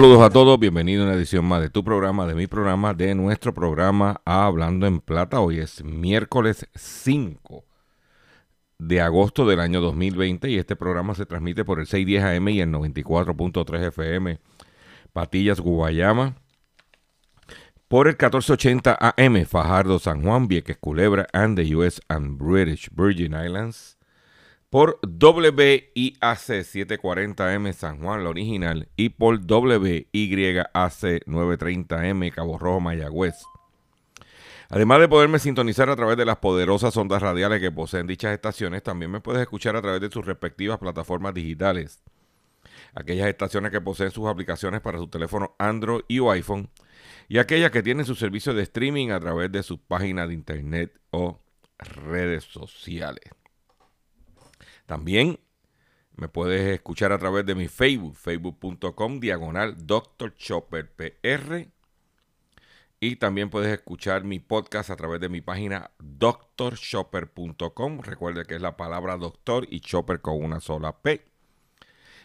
Saludos a todos, bienvenidos a una edición más de tu programa, de mi programa, de nuestro programa Hablando en Plata. Hoy es miércoles 5 de agosto del año 2020 y este programa se transmite por el 610 AM y el 94.3 FM Patillas, Guayama, por el 1480 AM Fajardo, San Juan, Vieques, Culebra, and the US and British Virgin Islands, por WIAC 740M San Juan, la original, y por WYAC 930M Cabo Rojo, Mayagüez. Además de poderme sintonizar a través de las poderosas ondas radiales que poseen dichas estaciones, también me puedes escuchar a través de sus respectivas plataformas digitales. Aquellas estaciones que poseen sus aplicaciones para su teléfono Android y o iPhone, y aquellas que tienen su servicio de streaming a través de sus páginas de internet o redes sociales. También me puedes escuchar a través de mi Facebook, facebook.com diagonal Dr. Chopper PR. Y también puedes escuchar mi podcast a través de mi página drshopper.com. Recuerde que es la palabra doctor y chopper con una sola P.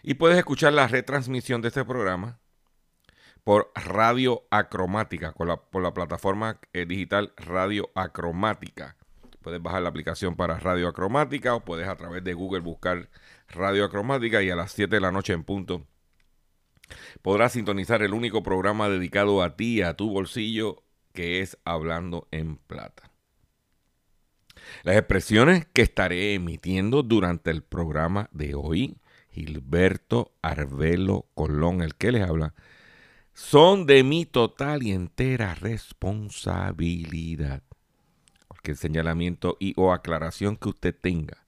Y puedes escuchar la retransmisión de este programa por Radio Acromática, por la plataforma eh, digital Radio Acromática. Puedes bajar la aplicación para Radio Acromática o puedes a través de Google buscar Radio Acromática y a las 7 de la noche en punto podrás sintonizar el único programa dedicado a ti, a tu bolsillo, que es Hablando en Plata. Las expresiones que estaré emitiendo durante el programa de hoy, Gilberto Arbelo Colón, el que les habla, son de mi total y entera responsabilidad. Cualquier señalamiento y o aclaración que usted tenga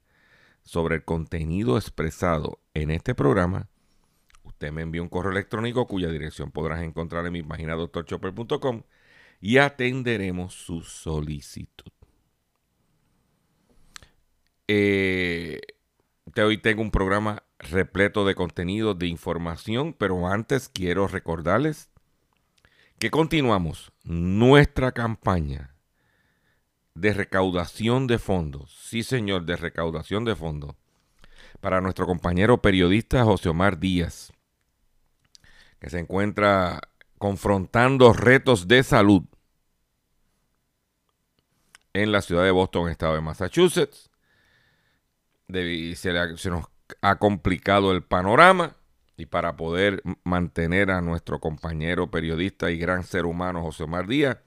sobre el contenido expresado en este programa, usted me envía un correo electrónico cuya dirección podrás encontrar en mi página doctorchopper.com y atenderemos su solicitud. Eh, hoy tengo un programa repleto de contenido, de información, pero antes quiero recordarles que continuamos nuestra campaña de recaudación de fondos. Sí, señor, de recaudación de fondos. Para nuestro compañero periodista José Omar Díaz, que se encuentra confrontando retos de salud en la ciudad de Boston, estado de Massachusetts. De- se, se nos ha complicado el panorama y para poder mantener a nuestro compañero periodista y gran ser humano José Omar Díaz,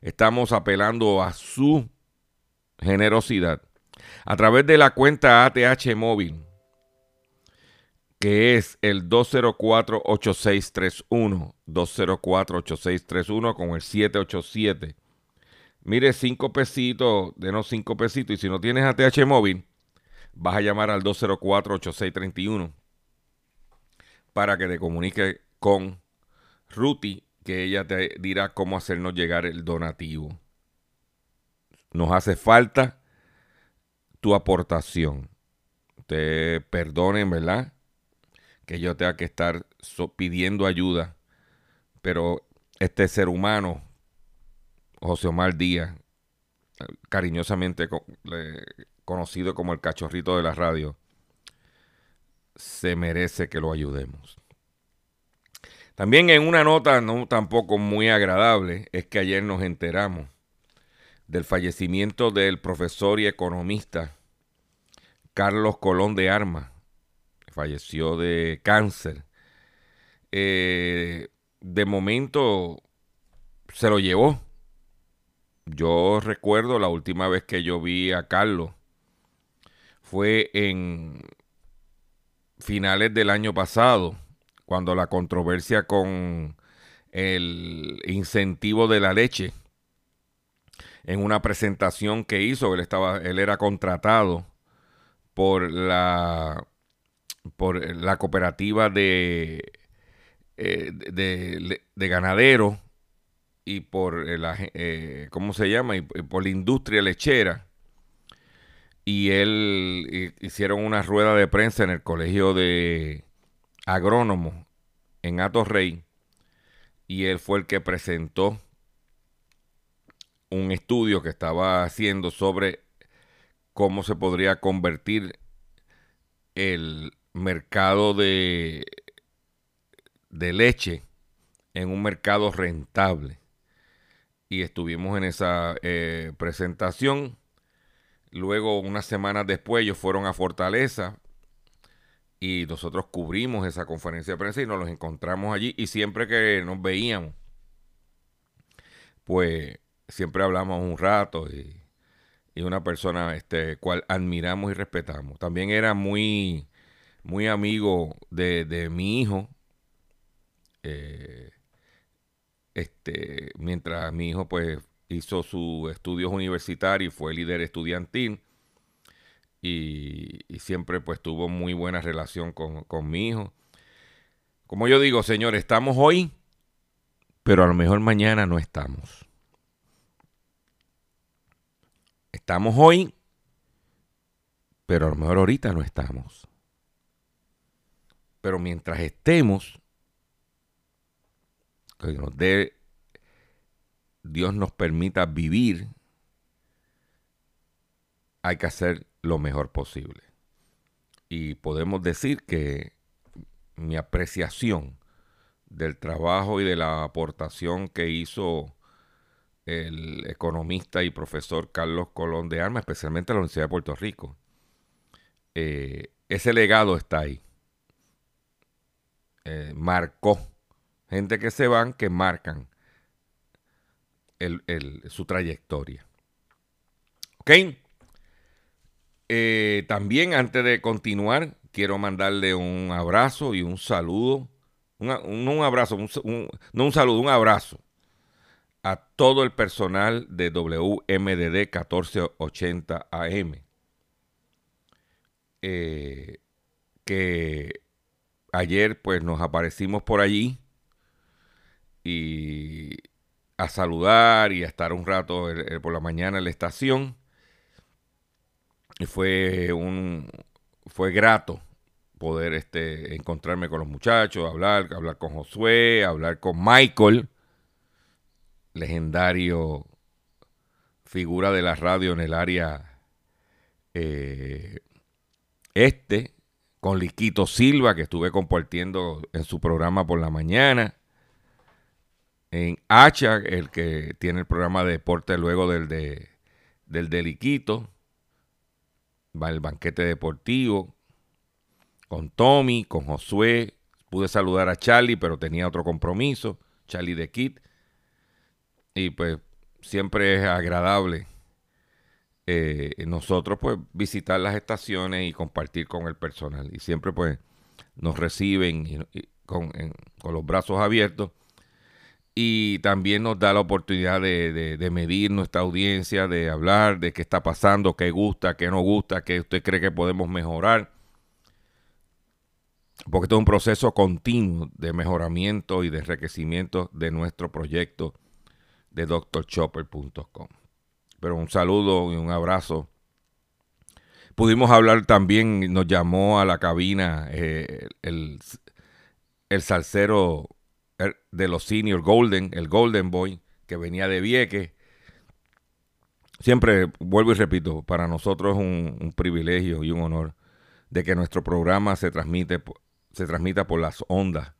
estamos apelando a su generosidad a través de la cuenta ATH móvil que es el 204-8631, 204-8631 con el 787. Mire, cinco pesitos, denos cinco pesitos, y si no tienes ATH móvil, vas a llamar al 204-8631 para que te comunique con Ruti, que ella te dirá cómo hacernos llegar el donativo. Nos hace falta tu aportación. Te perdonen, ¿verdad? Que yo tenga que estar pidiendo ayuda, pero este ser humano, José Omar Díaz, cariñosamente conocido como el cachorrito de la radio, se merece que lo ayudemos. También en una nota no tampoco muy agradable es que ayer nos enteramos del fallecimiento del profesor y economista Carlos Colón de Armas. Falleció de cáncer. Eh, de momento se lo llevó. Yo recuerdo la última vez que yo vi a Carlos fue en finales del año pasado, cuando la controversia con el incentivo de la leche en una presentación que hizo, él estaba él era contratado por la por la cooperativa de eh, de, de, ganaderos y por la, eh, ¿cómo se llama? Y por la industria lechera. Y él hicieron una rueda de prensa en el colegio de agrónomos en Rey y él fue el que presentó un estudio que estaba haciendo sobre cómo se podría convertir el mercado de, de leche en un mercado rentable. Y estuvimos en esa eh, presentación. Luego, unas semanas después, ellos fueron a Fortaleza y nosotros cubrimos esa conferencia de prensa y nos los encontramos allí. Y siempre que nos veíamos, pues siempre hablamos un rato y, una persona este, cual admiramos y respetamos. También era muy, muy amigo de, mi hijo. Eh, este, mientras mi hijo pues hizo sus estudios universitarios, fue líder estudiantil y, siempre pues tuvo muy buena relación con, con mi hijo. Como yo digo, señor, estamos hoy, pero a lo mejor mañana no estamos. Estamos hoy, pero a lo mejor ahorita no estamos. Pero mientras estemos, que nos dé, Dios nos permita vivir, hay que hacer lo mejor posible. Y podemos decir que mi apreciación del trabajo y de la aportación que hizo el economista y profesor Carlos Colón de Armas, especialmente en la Universidad de Puerto Rico. Eh, ese legado está ahí. Eh, marcó. Gente que se van, que marcan su trayectoria. ¿Ok? Eh, también antes de continuar, quiero mandarle un abrazo y un saludo. Un, un, abrazo, no un saludo, un abrazo a todo el personal de WMDD 1480 AM. Eh, que ayer pues nos aparecimos por allí y a saludar y a estar un rato por la mañana en la estación. Y fue un fue grato poder este, encontrarme con los muchachos, hablar, hablar con Josué, hablar con Michael, legendario figura de la radio en el área eh, este, con Liquito Silva, que estuve compartiendo en su programa por la mañana. En Hacha, el que tiene el programa de deporte luego del de, del de Liquito. Va el banquete deportivo. Con Tommy, con Josué. Pude saludar a Charlie, pero tenía otro compromiso. Charlie de Kit. Y pues siempre es agradable eh, nosotros pues visitar las estaciones y compartir con el personal. Y siempre pues nos reciben con, los brazos abiertos. Y también nos da la oportunidad de, de, medir nuestra audiencia, de hablar de qué está pasando, qué gusta, qué no gusta, qué usted cree que podemos mejorar. Porque esto es un proceso continuo de mejoramiento y de enriquecimiento de nuestro proyecto de drchopper.com. Pero un saludo y un abrazo. Pudimos hablar también, nos llamó a la cabina eh, el, el salsero er, de los senior Golden, el Golden Boy, que venía de Vieques. Siempre, vuelvo y repito, para nosotros es un, un, privilegio y un honor de que nuestro programa se transmite se transmita por las ondas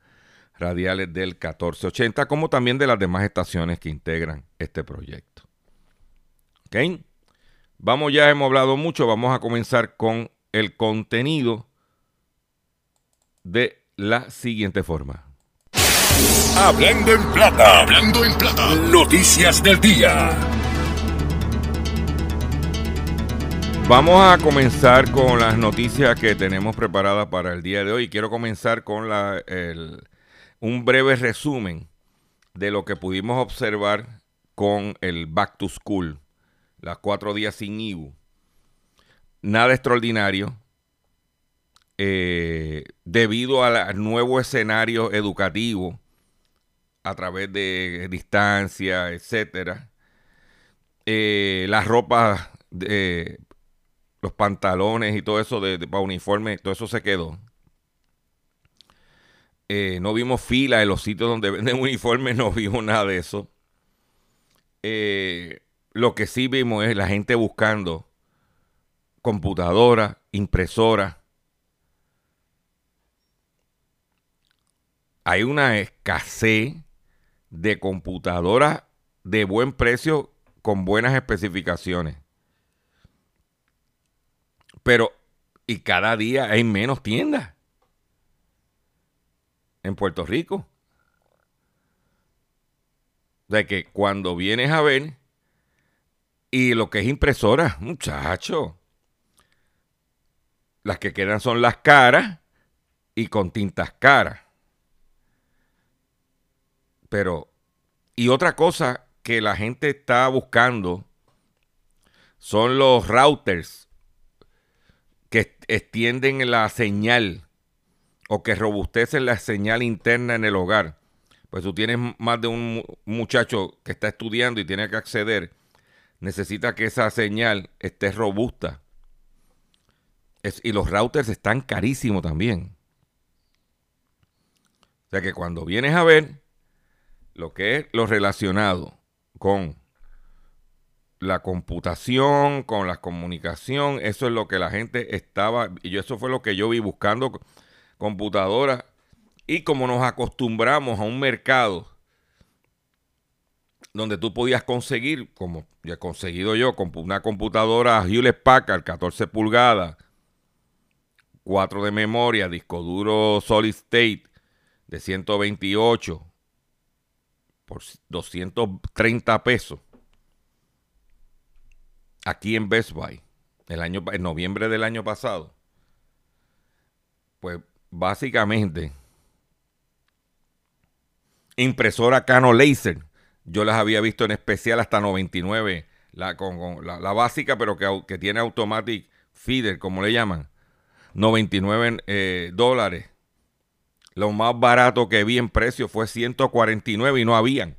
radiales del 1480, como también de las demás estaciones que integran este proyecto. ¿Ok? Vamos, ya hemos hablado mucho, vamos a comenzar con el contenido de la siguiente forma. Hablando en plata, hablando en plata. Noticias del día. Vamos a comenzar con las noticias que tenemos preparadas para el día de hoy. Quiero comenzar con la, el, un breve resumen de lo que pudimos observar con el Back to School, las cuatro días sin IBU. Nada extraordinario, eh, debido al nuevo escenario educativo a través de distancia, etcétera. Eh, las ropas, de, los pantalones y todo eso de, para uniforme, todo eso se quedó. Eh, no vimos fila en los sitios donde venden uniformes, no vimos nada de eso. Eh, lo que sí vimos es la gente buscando computadora, impresora. Hay una escasez de computadoras de buen precio con buenas especificaciones. Pero, y cada día hay menos tiendas en Puerto Rico. De que cuando vienes a ver, y lo que es impresora, muchacho, las que quedan son las caras y con tintas caras. Pero, y otra cosa que la gente está buscando son los routers que extienden la señal o que robustecen la señal interna en el hogar. Pues tú tienes más de un muchacho que está estudiando y tiene que acceder, necesita que esa señal esté robusta. y los routers están carísimos también. O sea que cuando vienes a ver, lo que es lo relacionado con la computación, con la comunicación, eso es lo que la gente estaba, y yo, eso fue lo que yo vi buscando computadoras, y como nos acostumbramos a un mercado donde tú podías conseguir, como ya he conseguido yo, una computadora Hewlett Packard 14 pulgadas, 4 de memoria, disco duro Solid State de 128, por 230 pesos. Aquí en Best Buy el año, en noviembre del año pasado, pues básicamente impresora Canon Laser, yo las había visto en especial hasta 99, la, con, la, básica, pero que, que, tiene automatic feeder, como le llaman, 99 eh, dólares lo más barato que vi en precio fue 149 y no habían.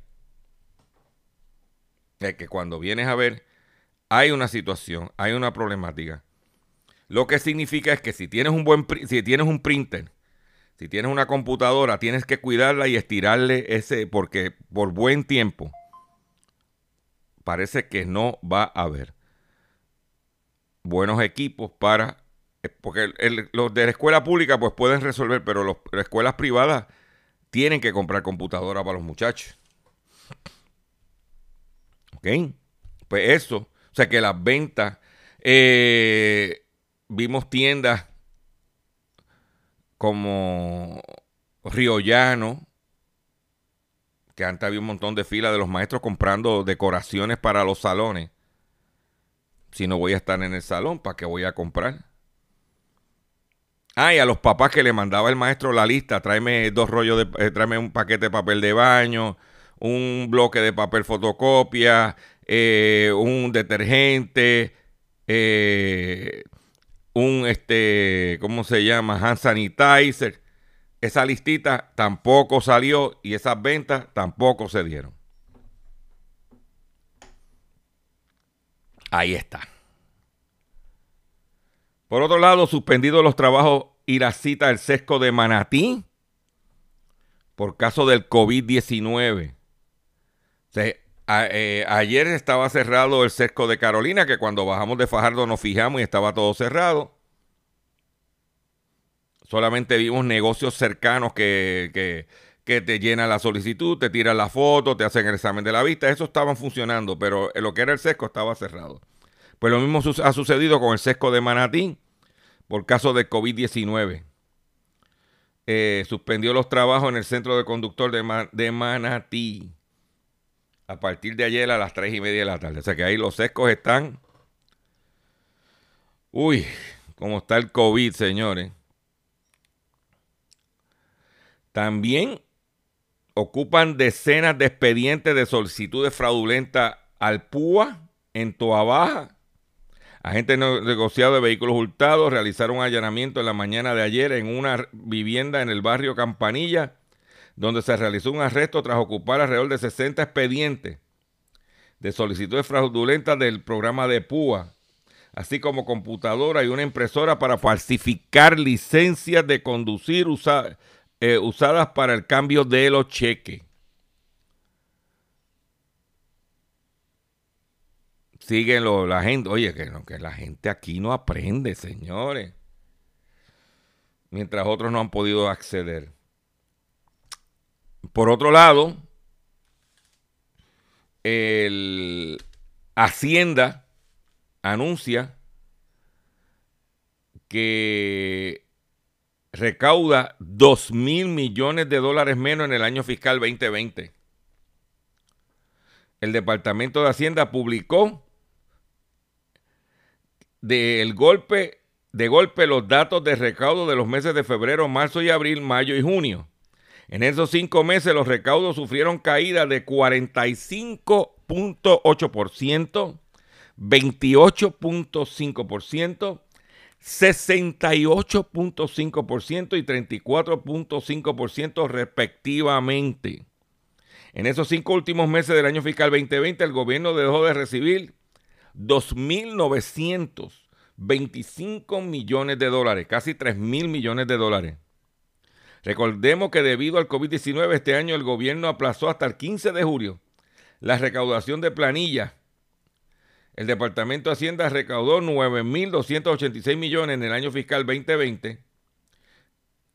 Es que cuando vienes a ver, hay una situación, hay una problemática. Lo que significa es que si tienes un buen si tienes un printer, si tienes una computadora, tienes que cuidarla y estirarle ese porque por buen tiempo parece que no va a haber buenos equipos para eh, porque los de la escuela pública pues pueden resolver, pero las escuelas privadas tienen que comprar computadora para los muchachos. ¿Ok? Pues eso, o sea que las ventas, eh, vimos tiendas como Río Llano, que antes había un montón de filas de los maestros comprando decoraciones para los salones. Si no voy a estar en el salón, ¿para qué voy a comprar? Ah, y a los papás que le mandaba el maestro la lista, tráeme dos rollos de, eh, tráeme un paquete de papel de baño, un bloque de papel fotocopia, eh, un detergente, eh, un este, ¿cómo se llama? Hand sanitizer. Esa listita tampoco salió y esas ventas tampoco se dieron. Ahí está. Por otro lado, suspendidos los trabajos y la cita del sesco de Manatí por caso del COVID-19. Eh, ayer estaba cerrado el sesco de Carolina, que cuando bajamos de Fajardo nos fijamos y estaba todo cerrado. Solamente vimos negocios cercanos que, que te llena la solicitud, te tiran la foto, te hacen el examen de la vista, eso estaban funcionando, pero lo que era el sesco estaba cerrado. Pues lo mismo ha sucedido con el sesco de Manatí por caso de COVID-19. Eh, suspendió los trabajos en el centro de conductor de, Manatí a partir de ayer a las 3 y media de la tarde. O sea que ahí los sescos están. Uy, cómo está el COVID, señores. También ocupan decenas de expedientes de solicitudes fraudulentas al PUA en Toa Baja. Agentes negociados de vehículos hurtados realizaron un allanamiento en la mañana de ayer en una vivienda en el barrio Campanilla, donde se realizó un arresto tras ocupar alrededor de 60 expedientes de solicitudes fraudulentas del programa de PUA, así como computadora y una impresora para falsificar licencias de conducir eh, usadas para el cambio de los cheques. Siguen la gente. Oye, que, que la gente aquí no aprende, señores. Mientras otros no han podido acceder. Por otro lado, el Hacienda anuncia que recauda 2 mil millones de dólares menos en el año fiscal 2020. El Departamento de Hacienda publicó del golpe, de golpe los datos de recaudo de los meses de febrero, marzo y abril, mayo y junio. En esos cinco meses los recaudos sufrieron caída de 45.8%, 28.5%, 68.5% y 34.5% respectivamente. En esos cinco últimos meses del año fiscal 2020, el gobierno dejó de recibir 2.925 millones de dólares, casi 3.000 millones de dólares. Recordemos que debido al COVID-19 este año el gobierno aplazó hasta el 15 de julio la recaudación de planillas el Departamento de Hacienda recaudó 9.286 millones en el año fiscal 2020,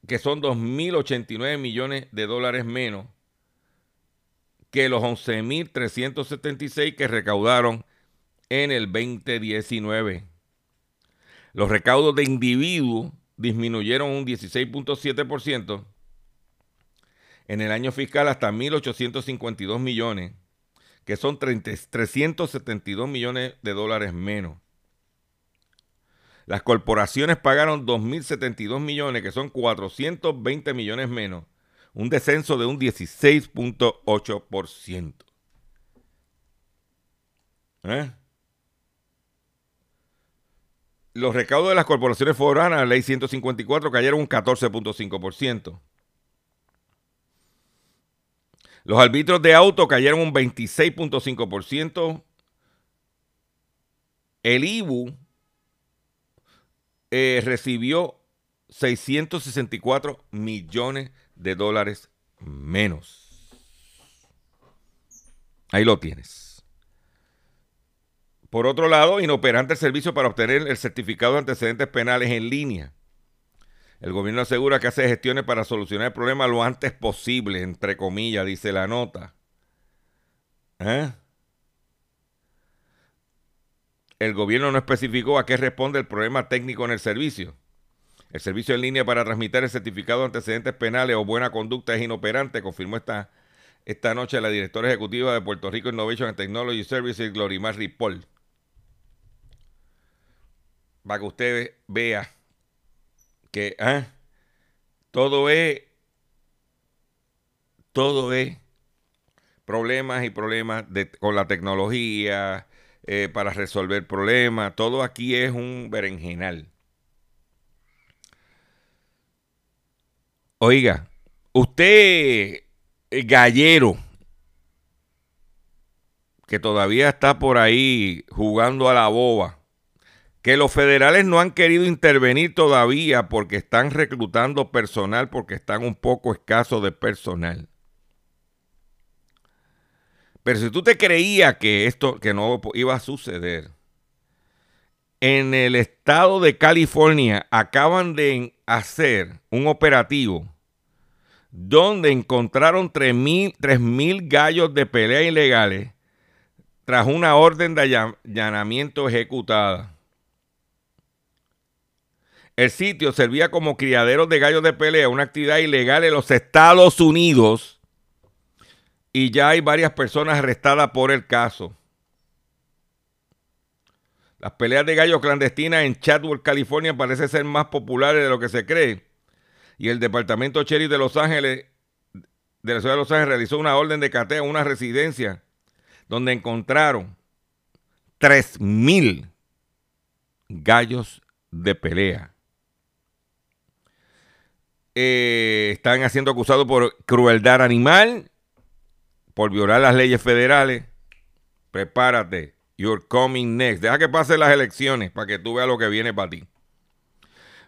que son 2.089 millones de dólares menos que los 11.376 que recaudaron en el 2019. Los recaudos de individuos disminuyeron un 16.7% en el año fiscal hasta 1.852 millones que son 372 millones de dólares menos. Las corporaciones pagaron 2.072 millones, que son 420 millones menos, un descenso de un 16.8%. ¿Eh? Los recaudos de las corporaciones foranas, la ley 154, cayeron un 14.5%. Los arbitros de auto cayeron un 26.5%. El IBU eh, recibió 664 millones de dólares menos. Ahí lo tienes. Por otro lado, inoperante el servicio para obtener el certificado de antecedentes penales en línea. El gobierno asegura que hace gestiones para solucionar el problema lo antes posible, entre comillas, dice la nota. ¿Eh? El gobierno no especificó a qué responde el problema técnico en el servicio. El servicio en línea para transmitir el certificado de antecedentes penales o buena conducta es inoperante, confirmó esta, esta noche la directora ejecutiva de Puerto Rico Innovation and Technology Services, Glorimar Ripoll. Para que usted vea que ah, todo es todo es problemas y problemas con la tecnología eh, para resolver problemas. Todo aquí es un berenjenal. Oiga, usted, eh, gallero, que todavía está por ahí jugando a la boba, que los federales no han querido intervenir todavía porque están reclutando personal, porque están un poco escasos de personal. Pero si tú te creías que esto que no iba a suceder, en el estado de California acaban de hacer un operativo donde encontraron 3.000 gallos de pelea ilegales tras una orden de allanamiento ejecutada. El sitio servía como criadero de gallos de pelea, una actividad ilegal en los Estados Unidos, y ya hay varias personas arrestadas por el caso. Las peleas de gallos clandestinas en Chatwood, California, parecen ser más populares de lo que se cree. Y el departamento Cherry de Los Ángeles, de la ciudad de Los Ángeles, realizó una orden de cateo en una residencia donde encontraron 3.000 gallos de pelea. Eh, están siendo acusados por crueldad animal, por violar las leyes federales. Prepárate. You're coming next. Deja que pasen las elecciones para que tú veas lo que viene para ti.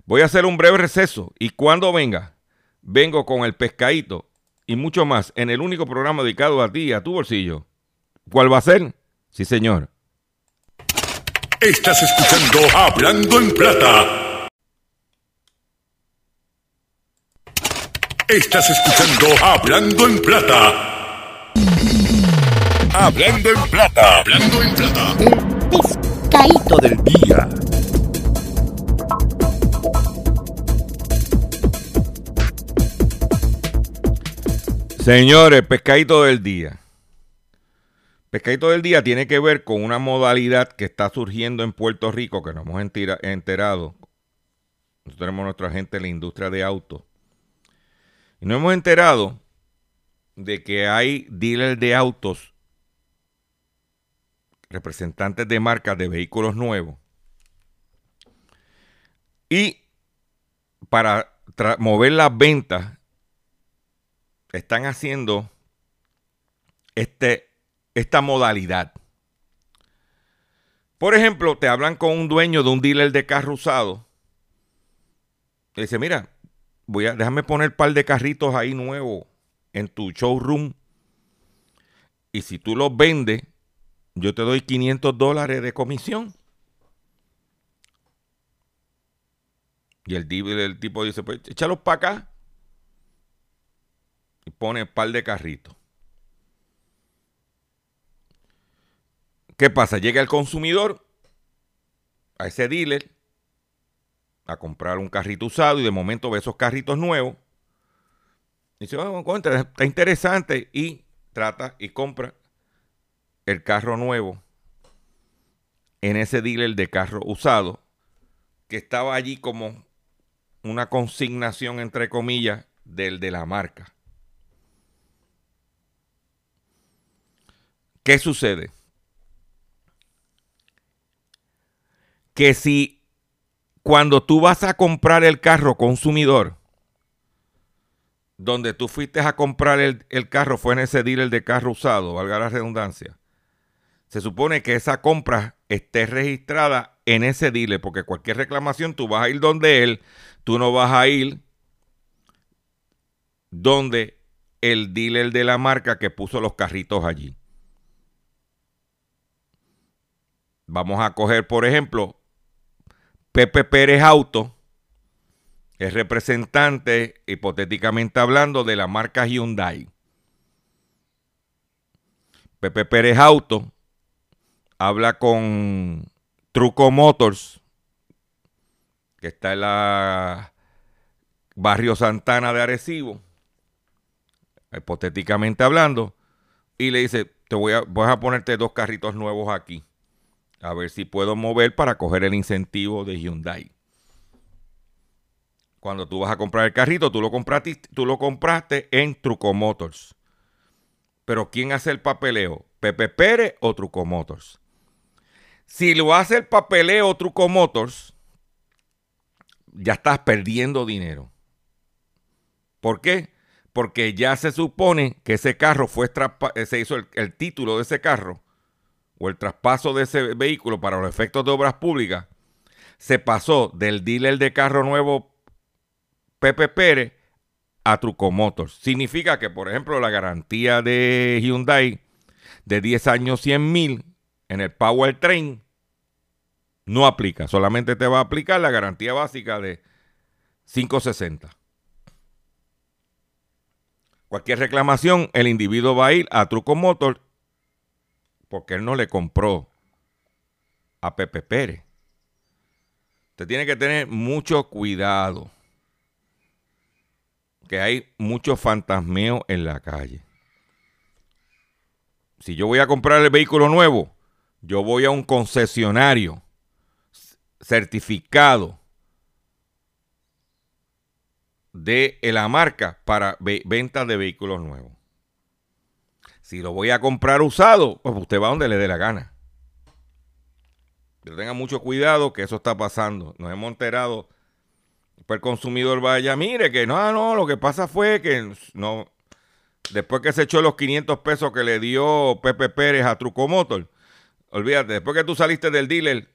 Voy a hacer un breve receso y cuando venga, vengo con el pescadito y mucho más en el único programa dedicado a ti a tu bolsillo. ¿Cuál va a ser? Sí, señor. Estás escuchando Hablando en Plata. Estás escuchando Hablando en Plata. Hablando en plata. Hablando en plata. El pescadito del día. Señores, pescadito del día. Pescadito del día tiene que ver con una modalidad que está surgiendo en Puerto Rico, que nos hemos enterado. Nosotros tenemos nuestra gente en la industria de autos. Y hemos enterado de que hay dealers de autos representantes de marcas de vehículos nuevos. Y para mover las ventas, están haciendo este, esta modalidad. Por ejemplo, te hablan con un dueño de un dealer de carro usado. Y dice, mira, voy a, déjame poner un par de carritos ahí nuevos en tu showroom. Y si tú los vendes, yo te doy 500 dólares de comisión. Y el, el tipo dice, pues échalos para acá. Y pone un par de carritos. ¿Qué pasa? Llega el consumidor a ese dealer a comprar un carrito usado y de momento ve esos carritos nuevos. Y dice, oh, está interesante. Y trata y compra el carro nuevo en ese dealer de carro usado que estaba allí como una consignación entre comillas del de la marca. ¿Qué sucede? Que si cuando tú vas a comprar el carro consumidor, donde tú fuiste a comprar el, el carro fue en ese dealer de carro usado, valga la redundancia, se supone que esa compra esté registrada en ese dealer, porque cualquier reclamación tú vas a ir donde él, tú no vas a ir donde el dealer de la marca que puso los carritos allí. Vamos a coger, por ejemplo, Pepe Pérez Auto, es representante, hipotéticamente hablando, de la marca Hyundai. Pepe Pérez Auto habla con Truco Motors, que está en la barrio Santana de Arecibo, hipotéticamente hablando, y le dice, te voy a, voy a ponerte dos carritos nuevos aquí, a ver si puedo mover para coger el incentivo de Hyundai. Cuando tú vas a comprar el carrito, tú lo compraste, tú lo compraste en Truco Motors. Pero ¿quién hace el papeleo? ¿Pepe Pérez o Truco Motors? Si lo hace el papeleo Truco Motors, ya estás perdiendo dinero. ¿Por qué? Porque ya se supone que ese carro fue se hizo el, título de ese carro o el traspaso de ese vehículo para los efectos de obras públicas se pasó del dealer de carro nuevo Pepe Pérez a Truco Motors. Significa que, por ejemplo, la garantía de Hyundai de 10 años 100 mil en el Power Train no aplica. Solamente te va a aplicar la garantía básica de 560. Cualquier reclamación, el individuo va a ir a Truco Motor porque él no le compró a Pepe Pérez. Usted tiene que tener mucho cuidado. Que hay mucho fantasmeo en la calle. Si yo voy a comprar el vehículo nuevo, yo voy a un concesionario certificado de la marca para ventas de vehículos nuevos. Si lo voy a comprar usado, pues usted va donde le dé la gana. Pero tenga mucho cuidado que eso está pasando. Nos hemos enterado. Pues el consumidor vaya, mire que no, no, lo que pasa fue que no, después que se echó los 500 pesos que le dio Pepe Pérez a Truco Motor, olvídate, después que tú saliste del dealer,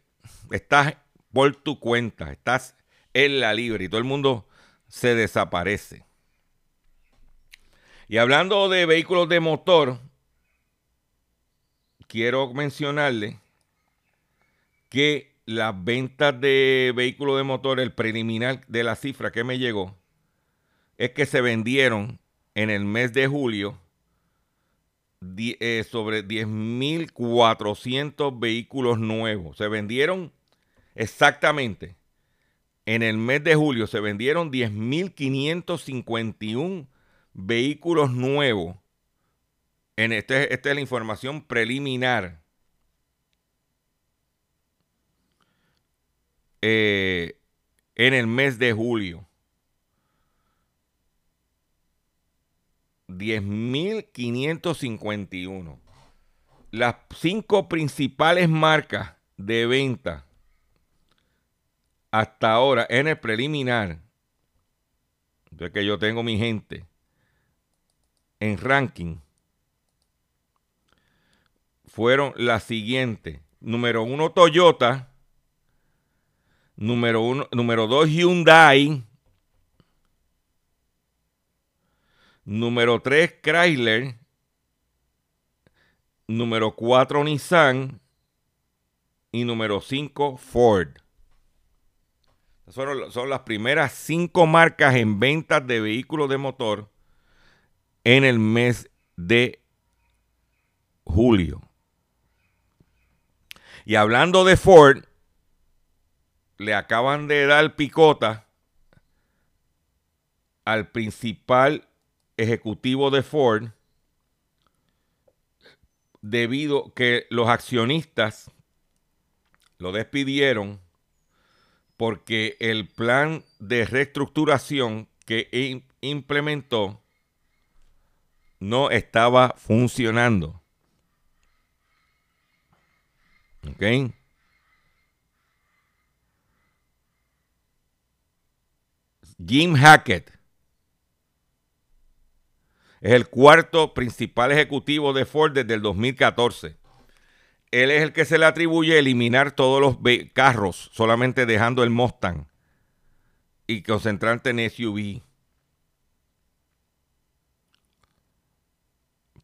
estás por tu cuenta, estás en la libre y todo el mundo se desaparece. Y hablando de vehículos de motor, quiero mencionarle que las ventas de vehículos de motor, el preliminar de la cifra que me llegó, es que se vendieron en el mes de julio eh, sobre 10.400 vehículos nuevos. Se vendieron exactamente en el mes de julio, se vendieron 10.551 vehículos nuevos. En este, esta es la información preliminar Eh, en el mes de julio. 10.551. Las cinco principales marcas de venta hasta ahora en el preliminar, de que yo tengo mi gente en ranking, fueron las siguientes. Número uno, Toyota. Número uno, número dos, Hyundai. Número tres, Chrysler. Número cuatro, Nissan. Y número cinco, Ford. Son, son las primeras cinco marcas en ventas de vehículos de motor en el mes de julio. Y hablando de Ford, le acaban de dar picota al principal ejecutivo de Ford debido que los accionistas lo despidieron porque el plan de reestructuración que implementó no estaba funcionando. ¿Ok? Jim Hackett es el cuarto principal ejecutivo de Ford desde el 2014. Él es el que se le atribuye eliminar todos los carros, solamente dejando el Mustang y concentrarte en SUV.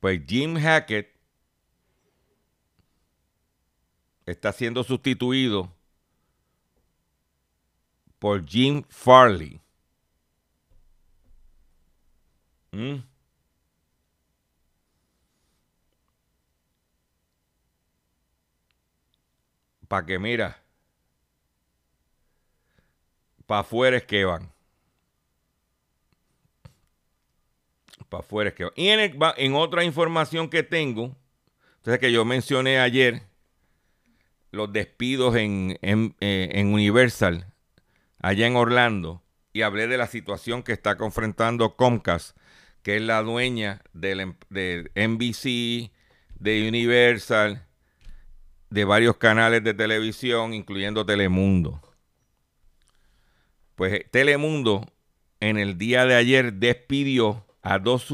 Pues Jim Hackett está siendo sustituido por Jim Farley. Mm. Para que mira, para afuera es que van. Para afuera que. Y en, otra información que tengo, entonces que yo mencioné ayer, los despidos en, en eh, Universal, allá en Orlando, y hablé de la situación que está confrontando Comcast que es la dueña em, de, NBC, de Universal, de varios canales de televisión, incluyendo Telemundo. Pues eh, Telemundo en el día de ayer despidió a dos,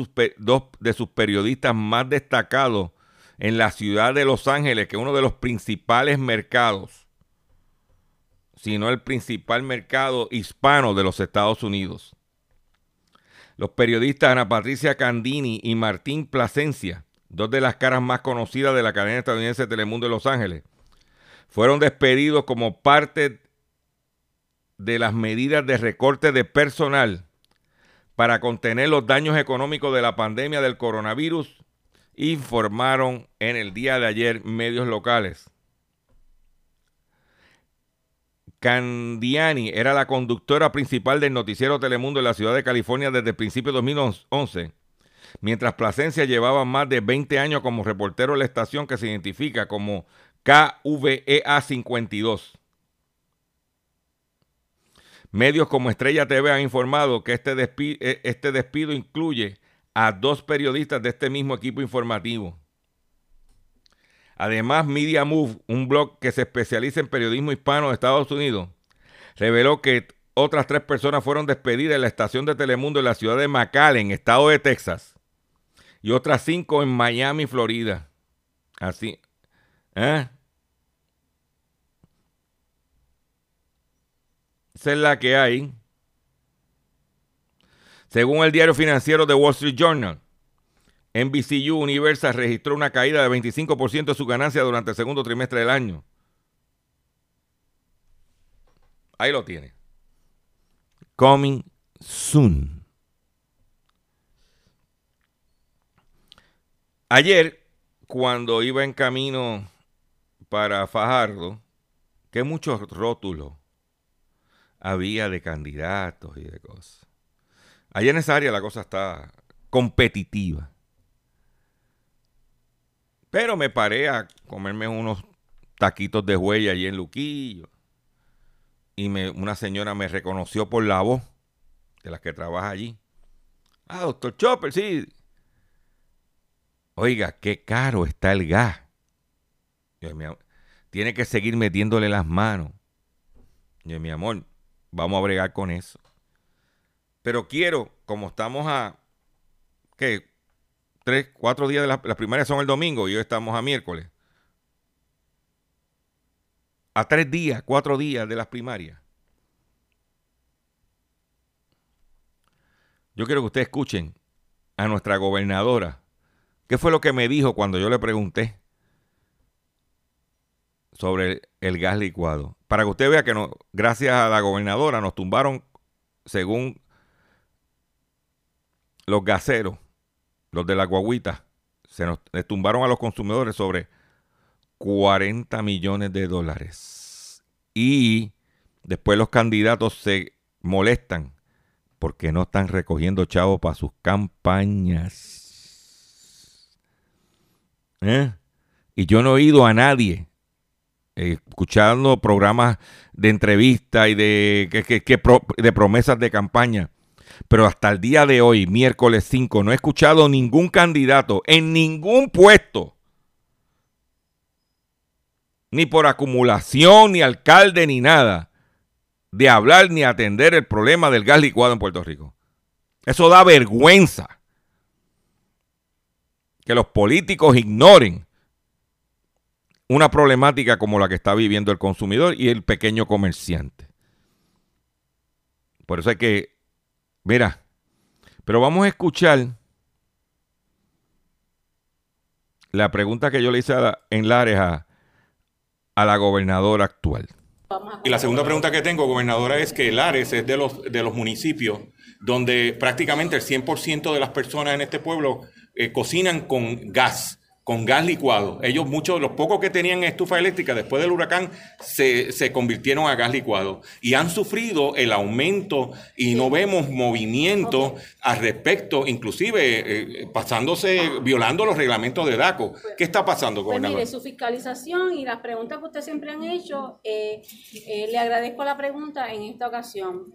de sus periodistas más destacados en la ciudad de Los Ángeles, que es uno de los principales mercados, si no el principal mercado hispano de los Estados Unidos. Los periodistas Ana Patricia Candini y Martín Plasencia, dos de las caras más conocidas de la cadena estadounidense Telemundo de Los Ángeles, fueron despedidos como parte de las medidas de recorte de personal para contener los daños económicos de la pandemia del coronavirus, informaron en el día de ayer medios locales. Candiani era la conductora principal del noticiero Telemundo en la ciudad de California desde el principio de 2011, mientras Plasencia llevaba más de 20 años como reportero de la estación que se identifica como KVEA 52. Medios como Estrella TV han informado que este despido, este despido incluye a dos periodistas de este mismo equipo informativo. Además, Media Move, un blog que se especializa en periodismo hispano de Estados Unidos, reveló que otras tres personas fueron despedidas en la estación de Telemundo en la ciudad de McAllen, estado de Texas, y otras cinco en Miami, Florida. Así. ¿Eh? Esa es la que hay. Según el diario financiero de Wall Street Journal, NBCU Universal registró una caída de 25% de su ganancia durante el segundo trimestre del año. Ahí lo tiene. Coming soon. Ayer, cuando iba en camino para Fajardo, que muchos rótulos había de candidatos y de cosas. Allá en esa área la cosa está competitiva. Pero me paré a comerme unos taquitos de huella allí en Luquillo. Y me, una señora me reconoció por la voz de las que trabaja allí. Ah, doctor Chopper, sí. Oiga, qué caro está el gas. tiene que seguir metiéndole las manos. Yo, mi amor, vamos a bregar con eso. Pero quiero, como estamos a, ¿qué? Tres, cuatro días de las, primarias son el domingo y hoy estamos a miércoles. A tres días, cuatro días de las primarias. Yo quiero que ustedes escuchen a nuestra gobernadora. ¿Qué fue lo que me dijo cuando yo le pregunté sobre el, gas licuado? Para que usted vea que no, gracias a la gobernadora nos tumbaron, según los gaseros, los de la guaguita, se nos tumbaron a los consumidores sobre 40 millones de dólares. Y después los candidatos se molestan porque no están recogiendo chavos para sus campañas. ¿Eh? Y yo no he oído a nadie escuchando programas de entrevista y de, de promesas de campaña pero hasta el día de hoy, miércoles 5, no he escuchado ningún candidato en ningún puesto, ni por acumulación, ni alcalde, ni nada, de hablar ni atender el problema del gas licuado en Puerto Rico. Eso da vergüenza que los políticos ignoren una problemática como la que está viviendo el consumidor y el pequeño comerciante. Por eso hay que Mira, pero vamos a escuchar la pregunta que yo le hice en Lares a, a la gobernadora actual. Y la segunda pregunta que tengo, gobernadora, es que Lares es de los, de los municipios donde prácticamente el 100% de las personas en este pueblo eh, cocinan con gas con gas licuado. Ellos, muchos, los pocos que tenían estufa eléctrica después del huracán, se, se, convirtieron a gas licuado y han sufrido el aumento y no vemos movimiento al respecto, inclusive eh, pasándose, violando los reglamentos de DACO. Pues, ¿Qué está pasando, con Pues mire, su fiscalización y las preguntas que ustedes siempre han hecho, eh, eh, le agradezco la pregunta en esta ocasión.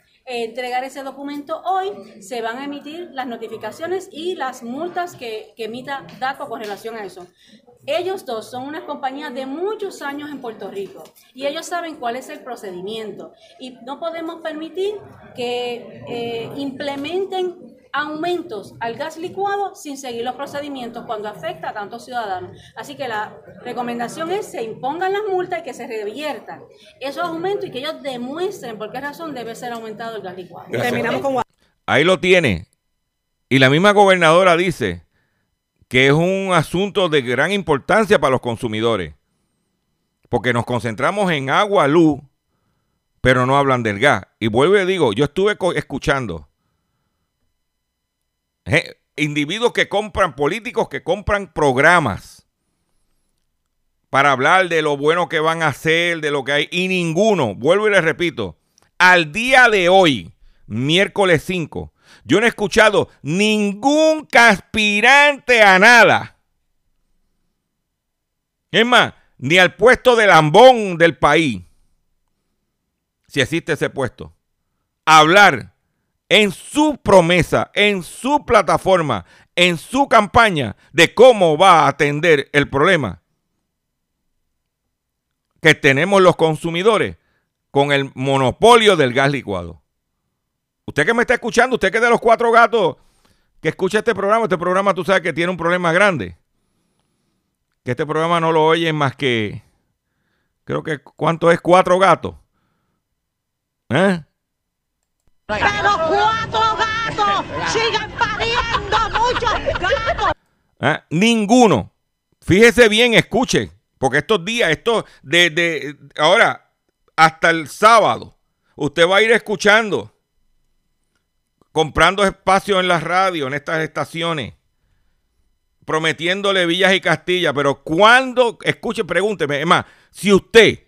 entregar ese documento hoy, se van a emitir las notificaciones y las multas que, emita DACO con relación a eso. Ellos dos son una compañía de muchos años en Puerto Rico y ellos saben cuál es el procedimiento y no podemos permitir que eh, implementen aumentos al gas licuado sin seguir los procedimientos cuando afecta a tantos ciudadanos. Así que la recomendación es que se impongan las multas y que se reviertan esos aumentos y que ellos demuestren por qué razón debe ser aumentado el gas licuado. Gracias. Terminamos con Ahí lo tiene. Y la misma gobernadora dice que es un asunto de gran importancia para los consumidores. Porque nos concentramos en agua, luz, pero no hablan del gas. Y vuelvo y digo, yo estuve escuchando individuos que compran, políticos que compran programas para hablar de lo bueno que van a hacer, de lo que hay, y ninguno, vuelvo y les repito, al día de hoy, miércoles 5, yo no he escuchado ningún aspirante a nada. Es más, ni al puesto de lambón del país, si existe ese puesto, hablar en su promesa, en su plataforma, en su campaña de cómo va a atender el problema que tenemos los consumidores con el monopolio del gas licuado. Usted que me está escuchando, usted que es de los cuatro gatos que escucha este programa, este programa tú sabes que tiene un problema grande. Que este programa no lo oyen más que, creo que, ¿cuánto es? Cuatro gatos. ¿Eh? Pero cuatro gatos sigan pariendo muchos gatos. ¿Ah? Ninguno. Fíjese bien, escuche, porque estos días, esto de, de ahora hasta el sábado, usted va a ir escuchando, comprando espacio en la radio, en estas estaciones, prometiéndole villas y Castilla, pero cuando, escuche, pregúnteme, es más, si usted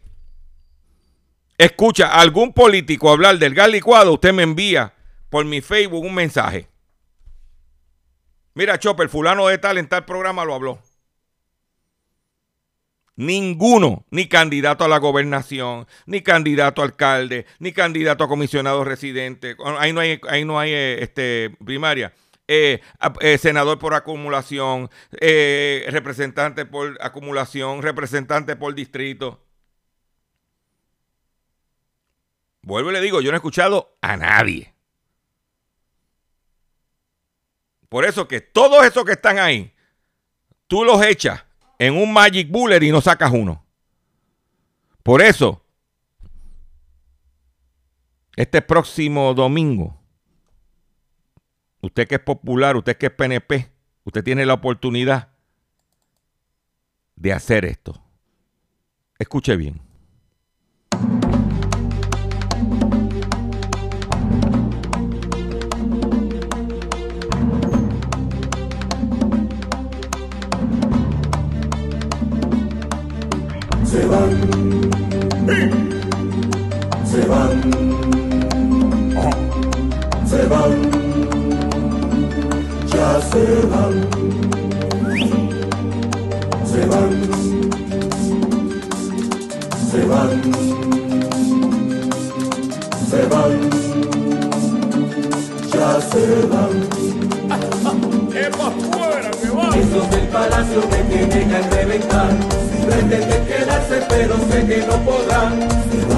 escucha a algún político hablar del gas licuado, usted me envía por mi Facebook un mensaje. Mira, Chopper, fulano de tal en tal programa lo habló. Ninguno, ni candidato a la gobernación, ni candidato a alcalde, ni candidato a comisionado residente. Ahí no hay, ahí no hay eh, este, primaria. Eh, eh, senador por acumulación, representante por acumulación, representante por distrito. Vuelvo y le digo, yo no he escuchado a nadie. Por eso que todos esos que están ahí, tú los echas en un Magic Bullet y no sacas uno. Por eso, este próximo domingo, usted que es popular, usted que es PNP, usted tiene la oportunidad de hacer esto. Escuche bien. Se van, se van, se van, se van, ya se van. Esos del palacio me tienen que reventar. Pretenden quedarse, pero sé que no podrán.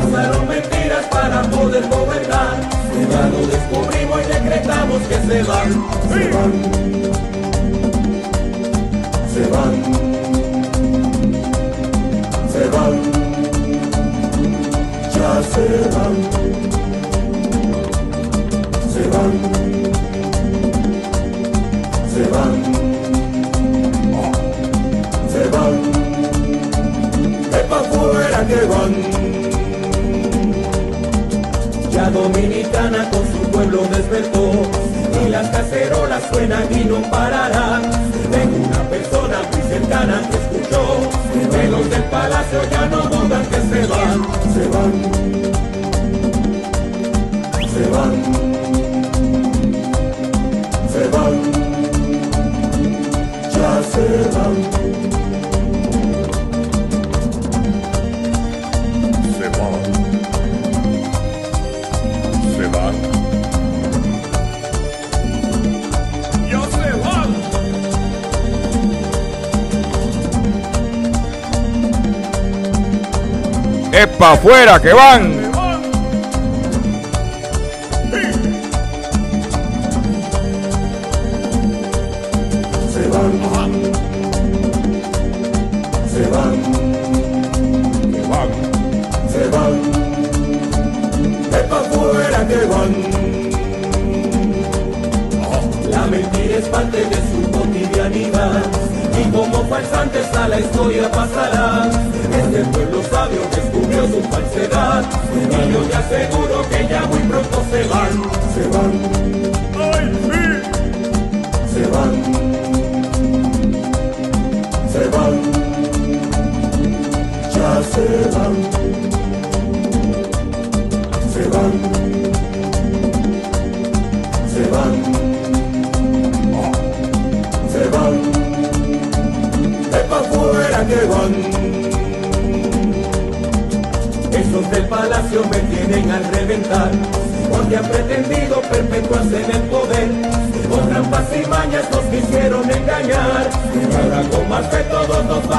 Usaron mentiras para poder gobernar. Ya lo descubrimos y decretamos que se van. Se van. Se van. Se van. Ya se van. Se van. Se van. Se van. De pa' que van. Dominicana con su pueblo despertó. Y las cacerolas suenan y no pararán. Tengo una persona muy cercana que escuchó. Que los del palacio ya no dudan que se van, se van, se van, se van, ya se van. Es para afuera que van.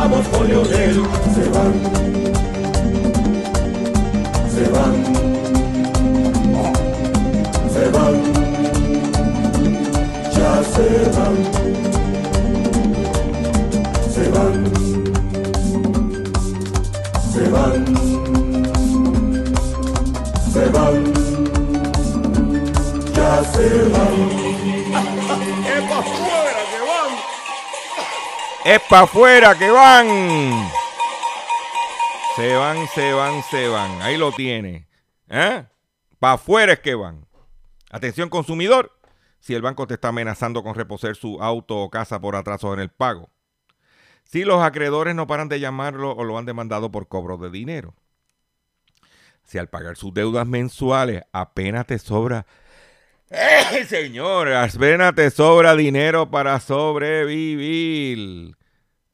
Vamos con Leonel. Se van. Para afuera que van! Se van, se van, se van. Ahí lo tiene. ¿Eh? Para afuera es que van. Atención consumidor. Si el banco te está amenazando con reposer su auto o casa por atraso en el pago. Si los acreedores no paran de llamarlo o lo han demandado por cobro de dinero. Si al pagar sus deudas mensuales apenas te sobra ¡Eh, señor! Apenas te sobra dinero para sobrevivir.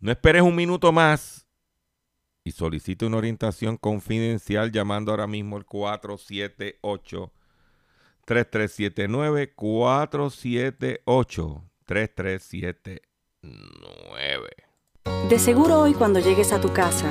No esperes un minuto más y solicite una orientación confidencial llamando ahora mismo al 478 3379 478 3379. De seguro hoy cuando llegues a tu casa,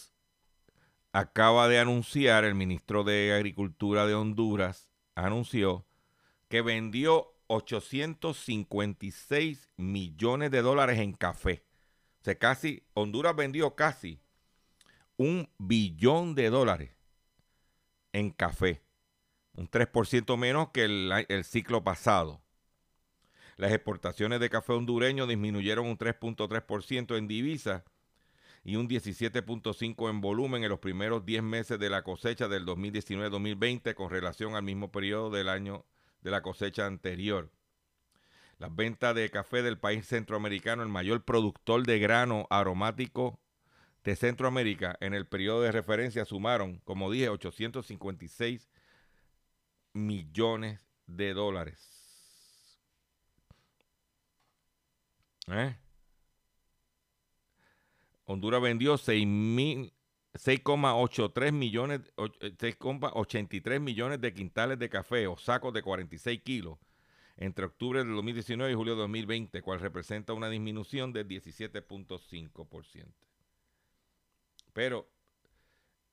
acaba de anunciar, el ministro de Agricultura de Honduras anunció que vendió 856 millones de dólares en café. O sea, casi, Honduras vendió casi un billón de dólares en café. Un 3% menos que el, el ciclo pasado. Las exportaciones de café hondureño disminuyeron un 3.3% en divisas y un 17.5 en volumen en los primeros 10 meses de la cosecha del 2019-2020 con relación al mismo periodo del año de la cosecha anterior. Las ventas de café del país centroamericano, el mayor productor de grano aromático de Centroamérica en el periodo de referencia sumaron, como dije, 856 millones de dólares. ¿Eh? Honduras vendió 6,83 millones, 6,83 millones de quintales de café o sacos de 46 kilos entre octubre del 2019 y julio de 2020, cual representa una disminución del 17.5%. Pero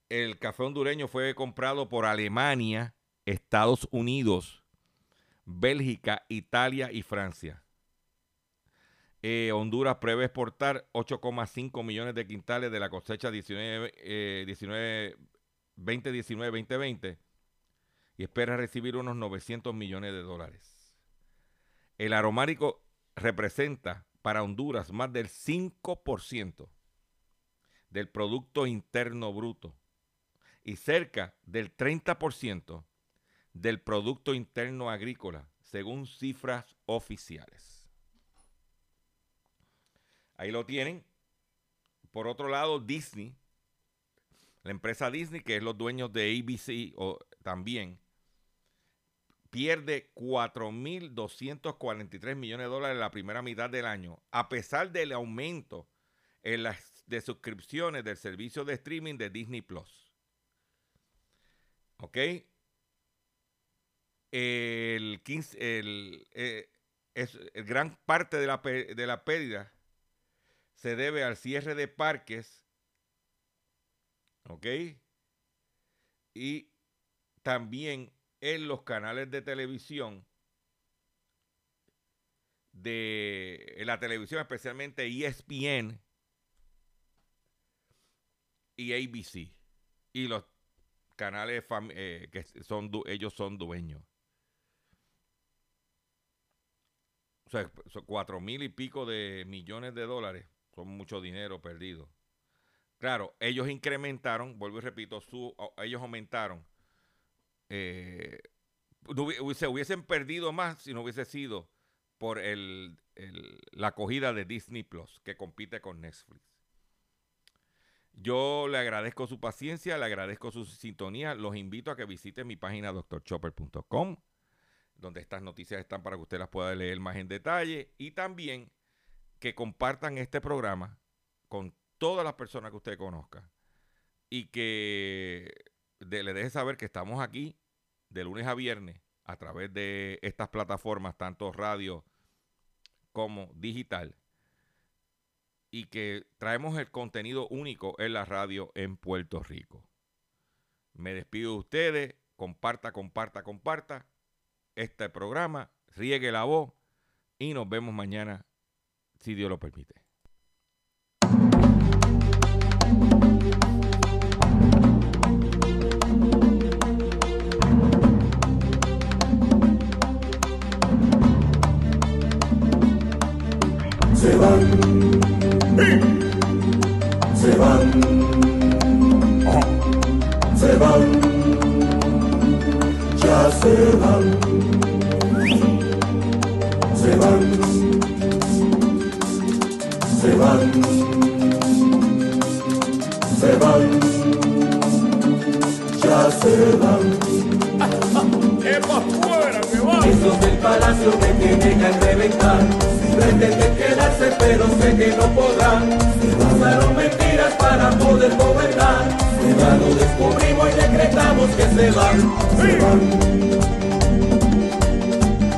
el café hondureño fue comprado por Alemania, Estados Unidos, Bélgica, Italia y Francia. Eh, Honduras prevé exportar 8,5 millones de quintales de la cosecha 19, eh, 19, 2019-2020 y espera recibir unos 900 millones de dólares. El aromático representa para Honduras más del 5% del Producto Interno Bruto y cerca del 30% del Producto Interno Agrícola, según cifras oficiales. Ahí lo tienen. Por otro lado, Disney, la empresa Disney, que es los dueños de ABC o, también, pierde 4.243 millones de dólares en la primera mitad del año, a pesar del aumento en las de suscripciones del servicio de streaming de Disney Plus. ¿Ok? El, 15, el, eh, es, gran parte de la, de la pérdida se debe al cierre de parques. ¿Ok? Y también en los canales de televisión de la televisión, especialmente ESPN y ABC y los canales eh, que son ellos son dueños. O sea, cuatro mil y pico de millones de dólares. Son mucho dinero perdido. Claro, ellos incrementaron, vuelvo y repito, ellos aumentaron eh, se hubiesen perdido más si no hubiese sido por el, la acogida de Disney Plus, que compite con Netflix. Yo le agradezco su paciencia, le agradezco su sintonía. Los invito a que visiten mi página doctorchopper.com, donde estas noticias están para que usted las pueda leer más en detalle. Y también que compartan este programa con todas las personas que usted conozca. Y que le deje saber que estamos aquí de lunes a viernes a través de estas plataformas, tanto radio como digital, y que traemos el contenido único en la radio en Puerto Rico. Me despido de ustedes, comparta, comparta, comparta este programa, riegue la voz y nos vemos mañana, si Dios lo permite. se van, se van, se van, ya se van, se van, se van, ya se van. Esos del palacio me tienen que reventar. Pretenden quedarse pero sé que no podrán Usaron mentiras para poder gobernar. Ya lo descubrimos y decretamos que se van. Se van